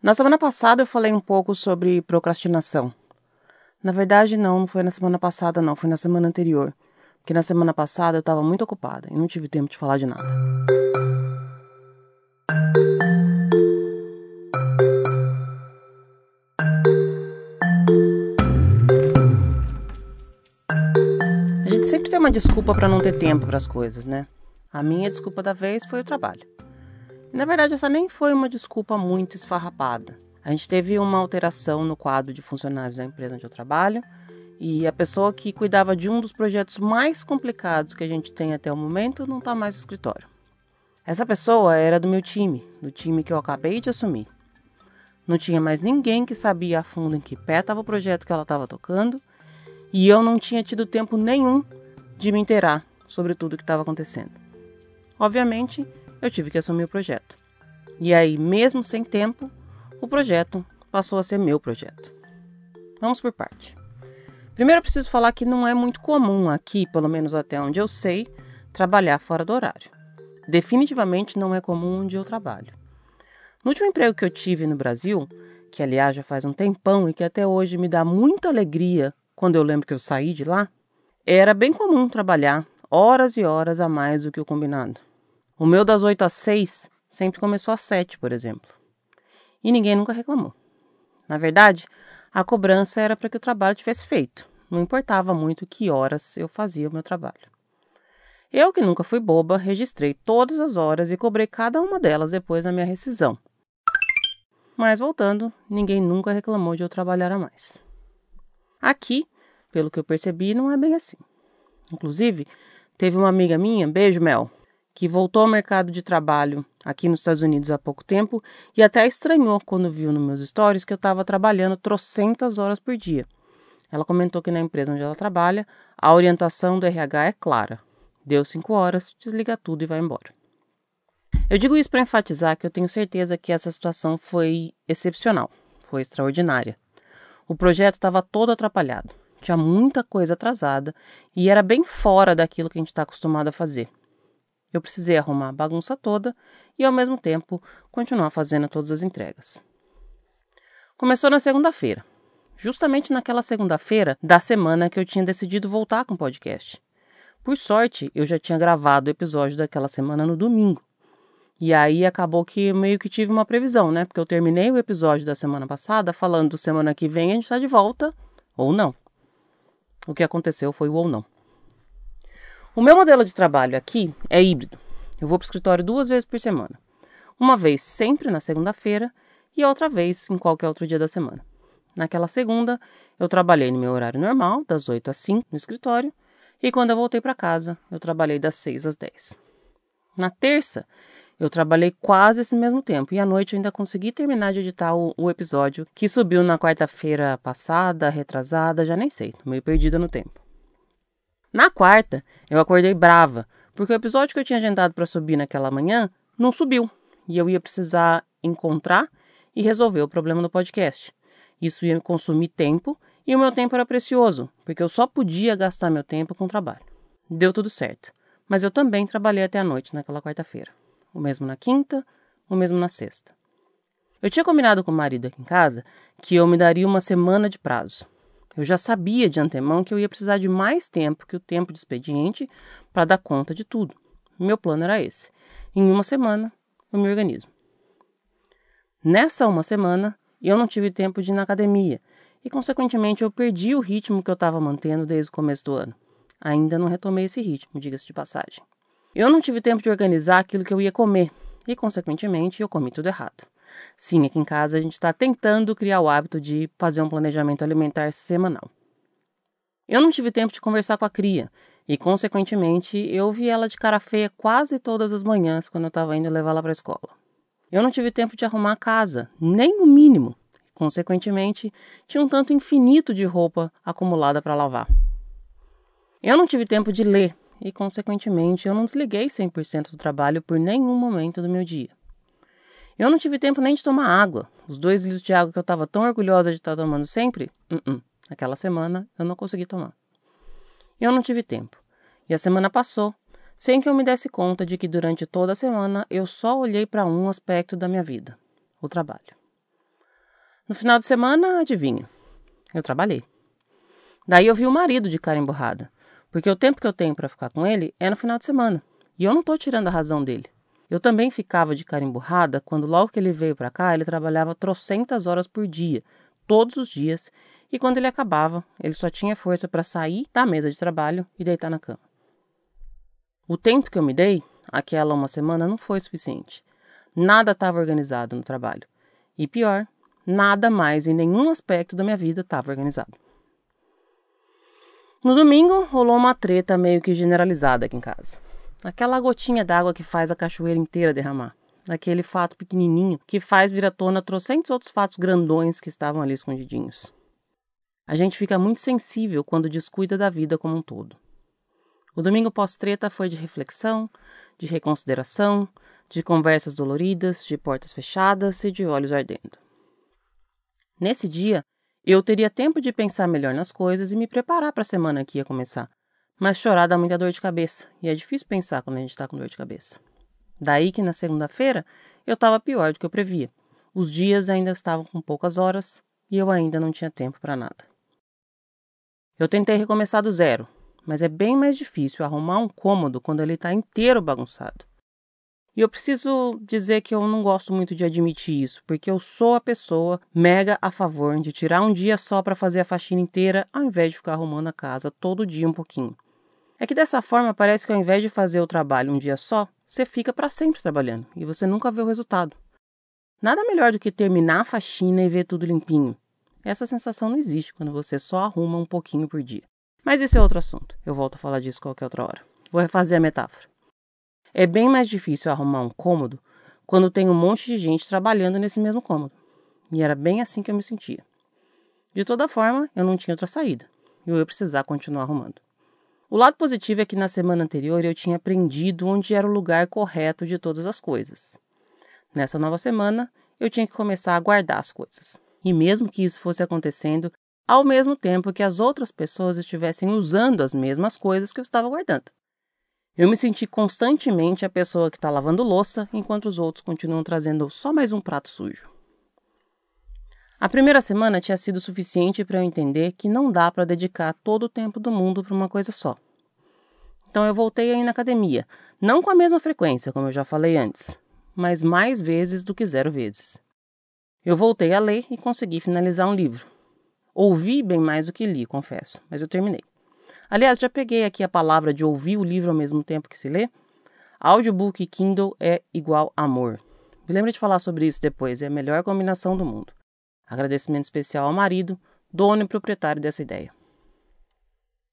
Na semana passada eu falei um pouco sobre procrastinação. Na verdade, não, não foi na semana passada, não, foi na semana anterior. Porque na semana passada eu estava muito ocupada e não tive tempo de falar de nada. A gente sempre tem uma desculpa para não ter tempo para as coisas, né? A minha desculpa da vez foi o trabalho. Na verdade, essa nem foi uma desculpa muito esfarrapada. A gente teve uma alteração no quadro de funcionários da empresa onde eu trabalho e a pessoa que cuidava de um dos projetos mais complicados que a gente tem até o momento não está mais no escritório. Essa pessoa era do meu time, do time que eu acabei de assumir. Não tinha mais ninguém que sabia a fundo em que pé estava o projeto que ela estava tocando e eu não tinha tido tempo nenhum de me inteirar sobre tudo o que estava acontecendo. Obviamente, eu tive que assumir o projeto. E aí, mesmo sem tempo, o projeto passou a ser meu projeto. Vamos por parte. Primeiro, eu preciso falar que não é muito comum aqui, pelo menos até onde eu sei, trabalhar fora do horário. Definitivamente não é comum onde eu trabalho. No último emprego que eu tive no Brasil, que aliás já faz um tempão e que até hoje me dá muita alegria quando eu lembro que eu saí de lá, era bem comum trabalhar horas e horas a mais do que o combinado. O meu das 8 às 6 sempre começou às 7, por exemplo. E ninguém nunca reclamou. Na verdade, a cobrança era para que o trabalho tivesse feito. Não importava muito que horas eu fazia o meu trabalho. Eu, que nunca fui boba, registrei todas as horas e cobrei cada uma delas depois da minha rescisão. Mas voltando, ninguém nunca reclamou de eu trabalhar a mais. Aqui, pelo que eu percebi, não é bem assim. Inclusive, teve uma amiga minha, beijo Mel, que voltou ao mercado de trabalho aqui nos Estados Unidos há pouco tempo e até estranhou quando viu nos meus stories que eu estava trabalhando trocentas horas por dia. Ela comentou que na empresa onde ela trabalha, a orientação do RH é clara. Deu cinco horas, desliga tudo e vai embora. Eu digo isso para enfatizar que eu tenho certeza que essa situação foi excepcional, foi extraordinária. O projeto estava todo atrapalhado, tinha muita coisa atrasada e era bem fora daquilo que a gente está acostumado a fazer. Eu precisei arrumar a bagunça toda e, ao mesmo tempo, continuar fazendo todas as entregas. Começou na segunda-feira, justamente naquela segunda-feira da semana que eu tinha decidido voltar com o podcast. Por sorte, eu já tinha gravado o episódio daquela semana no domingo. E aí acabou que meio que tive uma previsão, né? Porque eu terminei o episódio da semana passada falando do semana que vem a gente está de volta, ou não. O que aconteceu foi o ou não. O meu modelo de trabalho aqui é híbrido. Eu vou para o escritório duas vezes por semana. Uma vez sempre na segunda-feira e outra vez em qualquer outro dia da semana. Naquela segunda, eu trabalhei no meu horário normal, das 8 às 5 no escritório, e quando eu voltei para casa, eu trabalhei das 6 às 10. Na terça, eu trabalhei quase esse mesmo tempo e à noite eu ainda consegui terminar de editar o, o episódio que subiu na quarta-feira passada, retrasada, já nem sei, tô meio perdida no tempo. Na quarta, eu acordei brava, porque o episódio que eu tinha agendado para subir naquela manhã não subiu, e eu ia precisar encontrar e resolver o problema do podcast. Isso ia me consumir tempo, e o meu tempo era precioso, porque eu só podia gastar meu tempo com trabalho. Deu tudo certo, mas eu também trabalhei até a noite naquela quarta-feira. O mesmo na quinta, o mesmo na sexta. Eu tinha combinado com o marido aqui em casa que eu me daria uma semana de prazo. Eu já sabia de antemão que eu ia precisar de mais tempo que o tempo de expediente para dar conta de tudo. Meu plano era esse. Em uma semana, eu me organizo. Nessa uma semana, eu não tive tempo de ir na academia e, consequentemente, eu perdi o ritmo que eu estava mantendo desde o começo do ano. Ainda não retomei esse ritmo, diga-se de passagem. Eu não tive tempo de organizar aquilo que eu ia comer e, consequentemente, eu comi tudo errado. Sim, aqui em casa a gente está tentando criar o hábito de fazer um planejamento alimentar semanal. Eu não tive tempo de conversar com a cria e, consequentemente, eu vi ela de cara feia quase todas as manhãs quando eu estava indo levá-la para a escola. Eu não tive tempo de arrumar a casa, nem o mínimo. Consequentemente, tinha um tanto infinito de roupa acumulada para lavar. Eu não tive tempo de ler e, consequentemente, eu não desliguei 100% do trabalho por nenhum momento do meu dia. Eu não tive tempo nem de tomar água. Os dois litros de água que eu estava tão orgulhosa de estar tomando sempre, uh -uh. aquela semana eu não consegui tomar. Eu não tive tempo. E a semana passou, sem que eu me desse conta de que durante toda a semana eu só olhei para um aspecto da minha vida: o trabalho. No final de semana, adivinha, eu trabalhei. Daí eu vi o marido de cara emburrada, porque o tempo que eu tenho para ficar com ele é no final de semana, e eu não estou tirando a razão dele. Eu também ficava de cara emburrada quando logo que ele veio para cá, ele trabalhava trocentas horas por dia, todos os dias, e quando ele acabava, ele só tinha força para sair da mesa de trabalho e deitar na cama. O tempo que eu me dei, aquela uma semana, não foi suficiente. Nada estava organizado no trabalho. E pior, nada mais em nenhum aspecto da minha vida estava organizado. No domingo, rolou uma treta meio que generalizada aqui em casa. Aquela gotinha d'água que faz a cachoeira inteira derramar. Aquele fato pequenininho que faz vir à tona trocentos outros fatos grandões que estavam ali escondidinhos. A gente fica muito sensível quando descuida da vida como um todo. O domingo pós-treta foi de reflexão, de reconsideração, de conversas doloridas, de portas fechadas e de olhos ardendo. Nesse dia, eu teria tempo de pensar melhor nas coisas e me preparar para a semana que ia começar. Mas chorar dá muita dor de cabeça, e é difícil pensar quando a gente está com dor de cabeça. Daí que na segunda-feira eu estava pior do que eu previa. Os dias ainda estavam com poucas horas e eu ainda não tinha tempo para nada. Eu tentei recomeçar do zero, mas é bem mais difícil arrumar um cômodo quando ele está inteiro bagunçado. E eu preciso dizer que eu não gosto muito de admitir isso, porque eu sou a pessoa mega a favor de tirar um dia só para fazer a faxina inteira, ao invés de ficar arrumando a casa todo dia um pouquinho. É que dessa forma parece que ao invés de fazer o trabalho um dia só, você fica para sempre trabalhando e você nunca vê o resultado. Nada melhor do que terminar a faxina e ver tudo limpinho. Essa sensação não existe quando você só arruma um pouquinho por dia. Mas esse é outro assunto. Eu volto a falar disso qualquer outra hora. Vou refazer a metáfora. É bem mais difícil arrumar um cômodo quando tem um monte de gente trabalhando nesse mesmo cômodo. E era bem assim que eu me sentia. De toda forma, eu não tinha outra saída. E eu ia precisar continuar arrumando. O lado positivo é que na semana anterior eu tinha aprendido onde era o lugar correto de todas as coisas. Nessa nova semana, eu tinha que começar a guardar as coisas. E mesmo que isso fosse acontecendo ao mesmo tempo que as outras pessoas estivessem usando as mesmas coisas que eu estava guardando. Eu me senti constantemente a pessoa que está lavando louça, enquanto os outros continuam trazendo só mais um prato sujo. A primeira semana tinha sido suficiente para eu entender que não dá para dedicar todo o tempo do mundo para uma coisa só. Então eu voltei a ir na academia, não com a mesma frequência, como eu já falei antes, mas mais vezes do que zero vezes. Eu voltei a ler e consegui finalizar um livro, Ouvi bem mais do que li, confesso, mas eu terminei. Aliás, já peguei aqui a palavra de ouvir o livro ao mesmo tempo que se lê. Audiobook e Kindle é igual amor. Me lembre de falar sobre isso depois, é a melhor combinação do mundo. Agradecimento especial ao marido, dono e proprietário dessa ideia.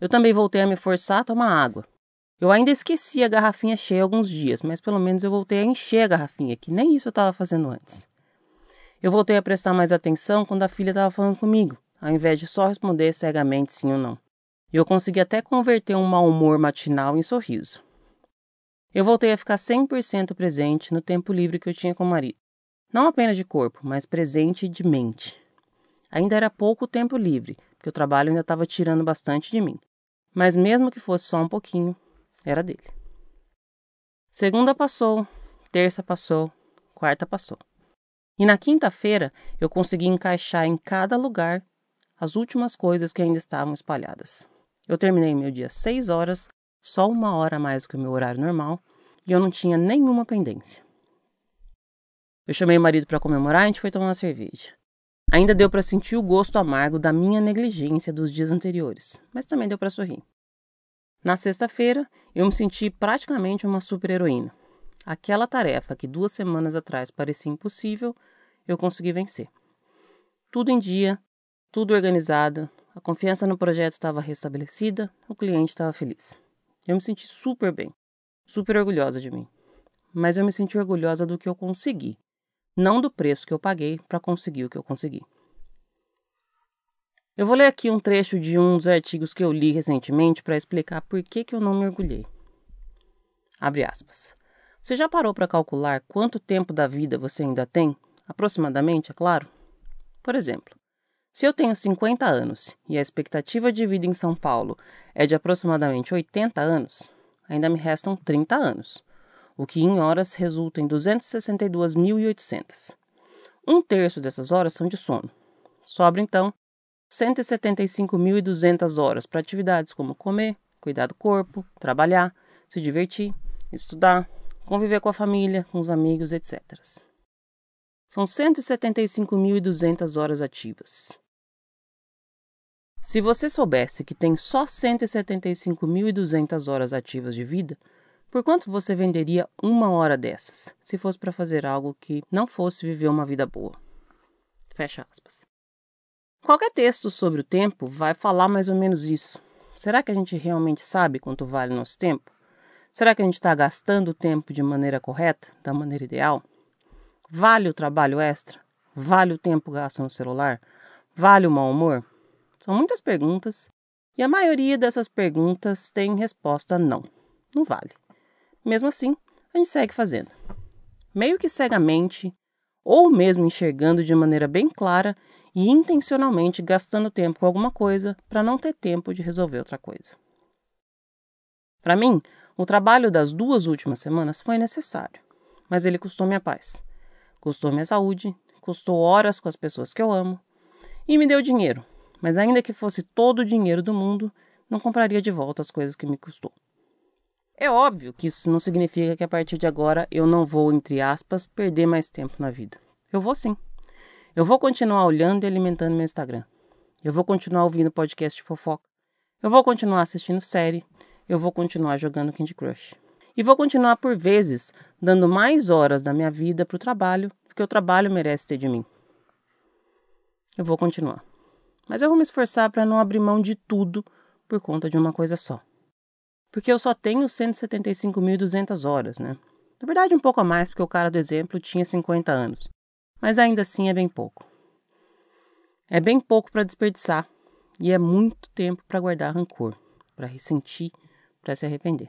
Eu também voltei a me forçar a tomar água. Eu ainda esqueci a garrafinha cheia alguns dias, mas pelo menos eu voltei a encher a garrafinha, que nem isso eu estava fazendo antes. Eu voltei a prestar mais atenção quando a filha estava falando comigo ao invés de só responder cegamente sim ou não. E eu consegui até converter um mau humor matinal em sorriso. Eu voltei a ficar 100% presente no tempo livre que eu tinha com o marido. Não apenas de corpo, mas presente de mente. Ainda era pouco tempo livre, porque o trabalho ainda estava tirando bastante de mim. Mas mesmo que fosse só um pouquinho, era dele. Segunda passou, terça passou, quarta passou. E na quinta-feira eu consegui encaixar em cada lugar as últimas coisas que ainda estavam espalhadas. Eu terminei meu dia às seis horas, só uma hora a mais do que o meu horário normal, e eu não tinha nenhuma pendência. Eu chamei o marido para comemorar e a gente foi tomar uma cerveja. Ainda deu para sentir o gosto amargo da minha negligência dos dias anteriores, mas também deu para sorrir. Na sexta-feira, eu me senti praticamente uma super-heroína. Aquela tarefa que duas semanas atrás parecia impossível, eu consegui vencer. Tudo em dia, tudo organizado, a confiança no projeto estava restabelecida, o cliente estava feliz. Eu me senti super bem, super orgulhosa de mim. Mas eu me senti orgulhosa do que eu consegui, não do preço que eu paguei para conseguir o que eu consegui. Eu vou ler aqui um trecho de um dos artigos que eu li recentemente para explicar por que, que eu não me orgulhei. Abre aspas. Você já parou para calcular quanto tempo da vida você ainda tem? Aproximadamente, é claro. Por exemplo, se eu tenho 50 anos e a expectativa de vida em São Paulo é de aproximadamente 80 anos, ainda me restam 30 anos, o que em horas resulta em 262.800. Um terço dessas horas são de sono, Sobra então 175.200 horas para atividades como comer, cuidar do corpo, trabalhar, se divertir, estudar, conviver com a família, com os amigos, etc. São 175.200 horas ativas. Se você soubesse que tem só 175.200 horas ativas de vida, por quanto você venderia uma hora dessas, se fosse para fazer algo que não fosse viver uma vida boa? Fecha aspas. Qualquer texto sobre o tempo vai falar mais ou menos isso. Será que a gente realmente sabe quanto vale o nosso tempo? Será que a gente está gastando o tempo de maneira correta, da maneira ideal? Vale o trabalho extra? Vale o tempo gasto no celular? Vale o mau humor? São muitas perguntas e a maioria dessas perguntas tem resposta não. Não vale. Mesmo assim, a gente segue fazendo. Meio que cegamente, ou mesmo enxergando de maneira bem clara e intencionalmente gastando tempo com alguma coisa para não ter tempo de resolver outra coisa. Para mim, o trabalho das duas últimas semanas foi necessário, mas ele custou minha paz, custou minha saúde, custou horas com as pessoas que eu amo e me deu dinheiro, mas ainda que fosse todo o dinheiro do mundo, não compraria de volta as coisas que me custou. É óbvio que isso não significa que a partir de agora eu não vou, entre aspas, perder mais tempo na vida. Eu vou sim. Eu vou continuar olhando e alimentando meu Instagram. Eu vou continuar ouvindo podcast de fofoca. Eu vou continuar assistindo série. Eu vou continuar jogando Candy Crush. E vou continuar, por vezes, dando mais horas da minha vida para o trabalho do que o trabalho merece ter de mim. Eu vou continuar. Mas eu vou me esforçar para não abrir mão de tudo por conta de uma coisa só porque eu só tenho 175.200 horas, né? Na verdade, um pouco a mais, porque o cara do exemplo tinha 50 anos. Mas ainda assim é bem pouco. É bem pouco para desperdiçar e é muito tempo para guardar rancor, para ressentir, para se arrepender.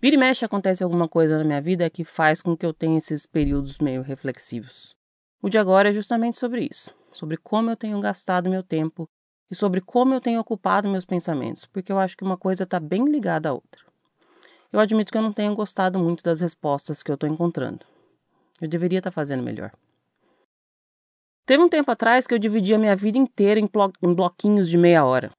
Vira e mexe acontece alguma coisa na minha vida que faz com que eu tenha esses períodos meio reflexivos. O de agora é justamente sobre isso, sobre como eu tenho gastado meu tempo e sobre como eu tenho ocupado meus pensamentos, porque eu acho que uma coisa está bem ligada à outra. Eu admito que eu não tenho gostado muito das respostas que eu estou encontrando. Eu deveria estar tá fazendo melhor. Teve um tempo atrás que eu dividia minha vida inteira em, em bloquinhos de meia hora.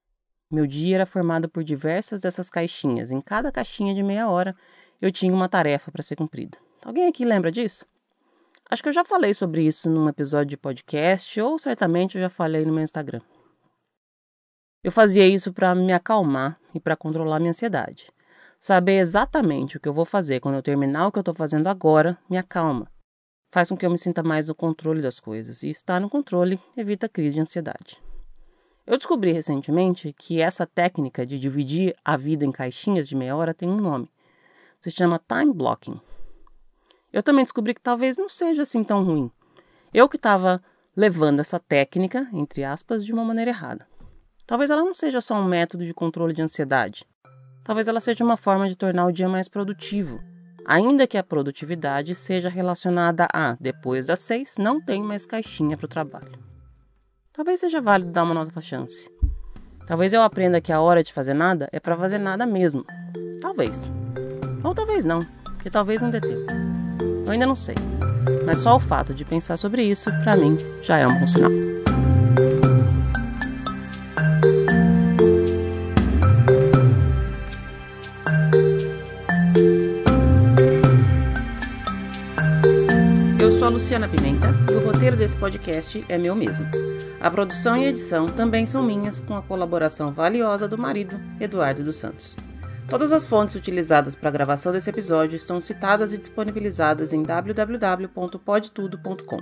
Meu dia era formado por diversas dessas caixinhas. Em cada caixinha de meia hora, eu tinha uma tarefa para ser cumprida. Alguém aqui lembra disso? Acho que eu já falei sobre isso num episódio de podcast, ou certamente eu já falei no meu Instagram. Eu fazia isso para me acalmar e para controlar minha ansiedade. Saber exatamente o que eu vou fazer quando eu terminar o que eu estou fazendo agora me acalma. Faz com que eu me sinta mais no controle das coisas, e estar no controle evita crise de ansiedade. Eu descobri recentemente que essa técnica de dividir a vida em caixinhas de meia hora tem um nome. Se chama time blocking. Eu também descobri que talvez não seja assim tão ruim. Eu que estava levando essa técnica, entre aspas, de uma maneira errada. Talvez ela não seja só um método de controle de ansiedade. Talvez ela seja uma forma de tornar o dia mais produtivo, ainda que a produtividade seja relacionada a depois das seis não tem mais caixinha para o trabalho. Talvez seja válido dar uma nova chance. Talvez eu aprenda que a hora de fazer nada é para fazer nada mesmo. Talvez. Ou talvez não, porque talvez não dê tempo. Eu ainda não sei. Mas só o fato de pensar sobre isso, para mim, já é um bom sinal. Luciana Pimenta e o roteiro desse podcast é meu mesmo. A produção e edição também são minhas, com a colaboração valiosa do marido, Eduardo dos Santos. Todas as fontes utilizadas para a gravação desse episódio estão citadas e disponibilizadas em www.podtudo.com.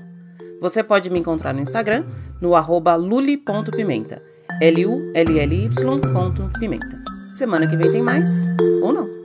Você pode me encontrar no Instagram, no arroba luli.pimenta, L-U-L-L-Y.pimenta. Semana que vem tem mais. Um